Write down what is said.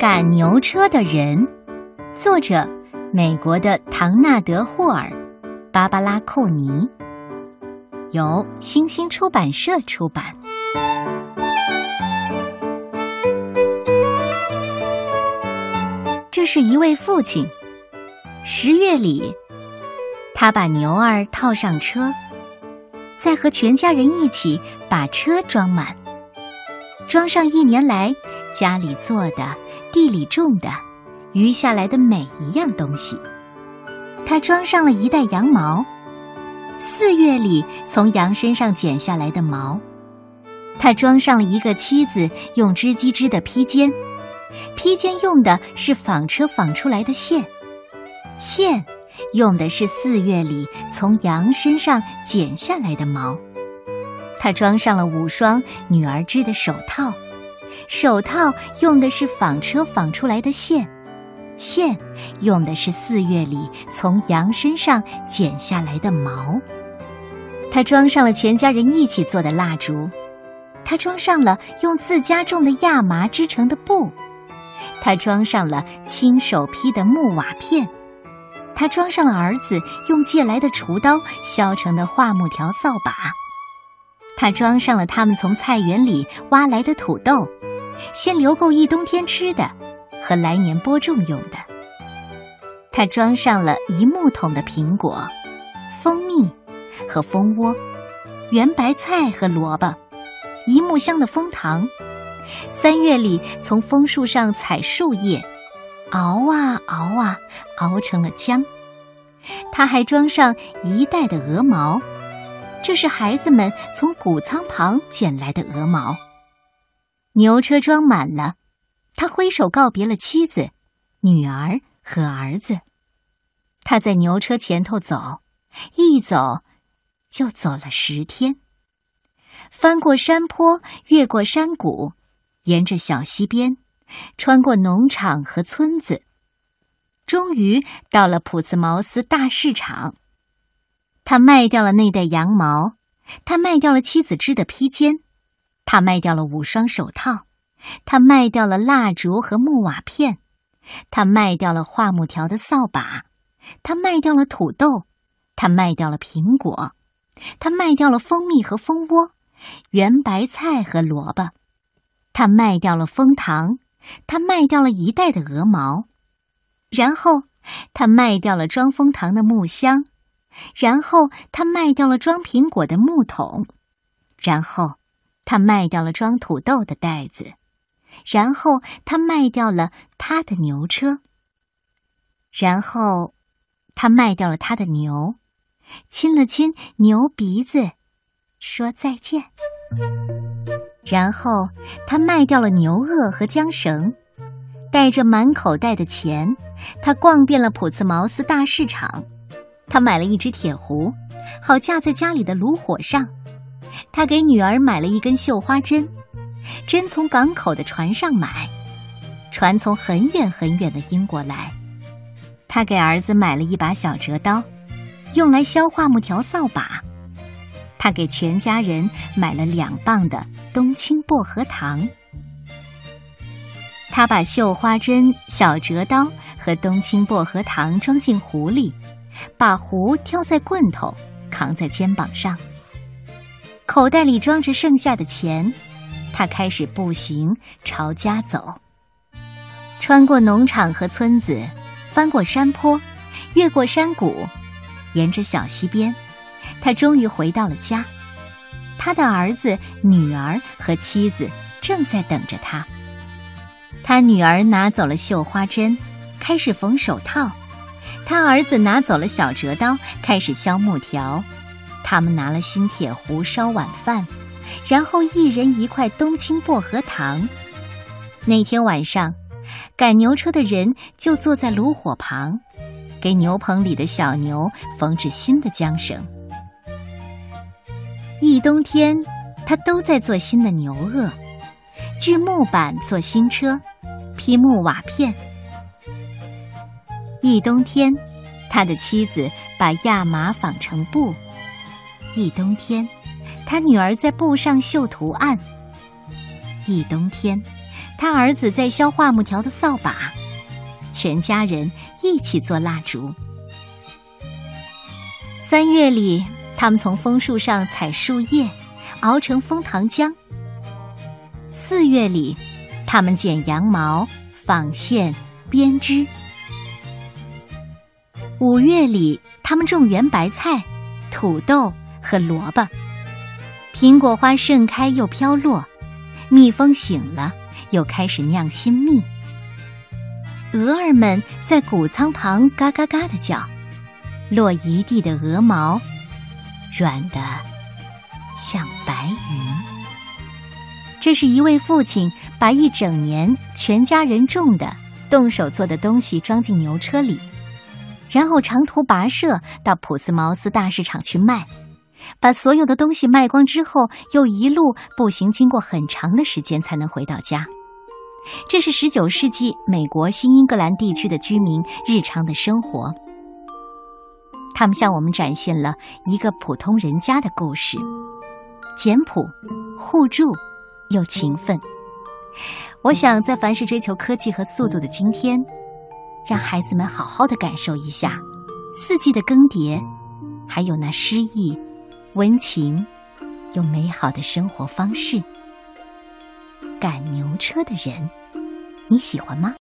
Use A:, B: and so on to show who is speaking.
A: 赶牛车的人，作者美国的唐纳德·霍尔，芭芭拉·寇尼，由星星出版社出版。这是一位父亲，十月里，他把牛儿套上车，再和全家人一起把车装满，装上一年来家里做的。地里种的，余下来的每一样东西，他装上了一袋羊毛，四月里从羊身上剪下来的毛，他装上了一个妻子用织机织的披肩，披肩用的是纺车纺出来的线，线用的是四月里从羊身上剪下来的毛，他装上了五双女儿织的手套。手套用的是纺车纺出来的线，线用的是四月里从羊身上剪下来的毛。他装上了全家人一起做的蜡烛，他装上了用自家种的亚麻织成的布，他装上了亲手劈的木瓦片，他装上了儿子用借来的厨刀削成的桦木条扫把，他装上了他们从菜园里挖来的土豆。先留够一冬天吃的，和来年播种用的。他装上了一木桶的苹果、蜂蜜和蜂窝，圆白菜和萝卜，一木箱的蜂糖。三月里从枫树上采树叶，熬啊熬啊，熬成了浆。他还装上一袋的鹅毛，这是孩子们从谷仓旁捡来的鹅毛。牛车装满了，他挥手告别了妻子、女儿和儿子。他在牛车前头走，一走就走了十天，翻过山坡，越过山谷，沿着小溪边，穿过农场和村子，终于到了普茨茅斯大市场。他卖掉了那袋羊毛，他卖掉了妻子织的披肩。他卖掉了五双手套，他卖掉了蜡烛和木瓦片，他卖掉了桦木条的扫把，他卖掉了土豆，他卖掉了苹果，他卖掉了蜂蜜和蜂窝，圆白菜和萝卜，他卖掉了蜂糖，他卖掉了一袋的鹅毛，然后他卖掉了装蜂糖的木箱，然后他卖掉了装苹果的木桶，然后。他卖掉了装土豆的袋子，然后他卖掉了他的牛车，然后他卖掉了他的牛，亲了亲牛鼻子，说再见。然后他卖掉了牛轭和缰绳，带着满口袋的钱，他逛遍了普茨茅斯大市场。他买了一只铁壶，好架在家里的炉火上。他给女儿买了一根绣花针，针从港口的船上买，船从很远很远的英国来。他给儿子买了一把小折刀，用来削桦木条扫把。他给全家人买了两磅的冬青薄荷糖。他把绣花针、小折刀和冬青薄荷糖装进壶里，把壶挑在棍头，扛在肩膀上。口袋里装着剩下的钱，他开始步行朝家走。穿过农场和村子，翻过山坡，越过山谷，沿着小溪边，他终于回到了家。他的儿子、女儿和妻子正在等着他。他女儿拿走了绣花针，开始缝手套；他儿子拿走了小折刀，开始削木条。他们拿了新铁壶烧晚饭，然后一人一块冬青薄荷糖。那天晚上，赶牛车的人就坐在炉火旁，给牛棚里的小牛缝制新的缰绳。一冬天，他都在做新的牛轭，锯木板做新车，劈木瓦片。一冬天，他的妻子把亚麻纺成布。一冬天，他女儿在布上绣图案。一冬天，他儿子在削桦木条的扫把，全家人一起做蜡烛。三月里，他们从枫树上采树叶，熬成枫糖浆。四月里，他们剪羊毛、纺线、编织。五月里，他们种圆白菜、土豆和萝卜。苹果花盛开又飘落，蜜蜂醒了，又开始酿新蜜。鹅儿们在谷仓旁嘎嘎嘎的叫，落一地的鹅毛，软的像白云。这是一位父亲把一整年全家人种的、动手做的东西装进牛车里，然后长途跋涉到普斯茅斯大市场去卖，把所有的东西卖光之后，又一路步行经过很长的时间才能回到家。这是十九世纪美国新英格兰地区的居民日常的生活。他们向我们展现了一个普通人家的故事：简朴、互助。又勤奋，我想在凡是追求科技和速度的今天，让孩子们好好的感受一下四季的更迭，还有那诗意、温情又美好的生活方式。赶牛车的人，你喜欢吗？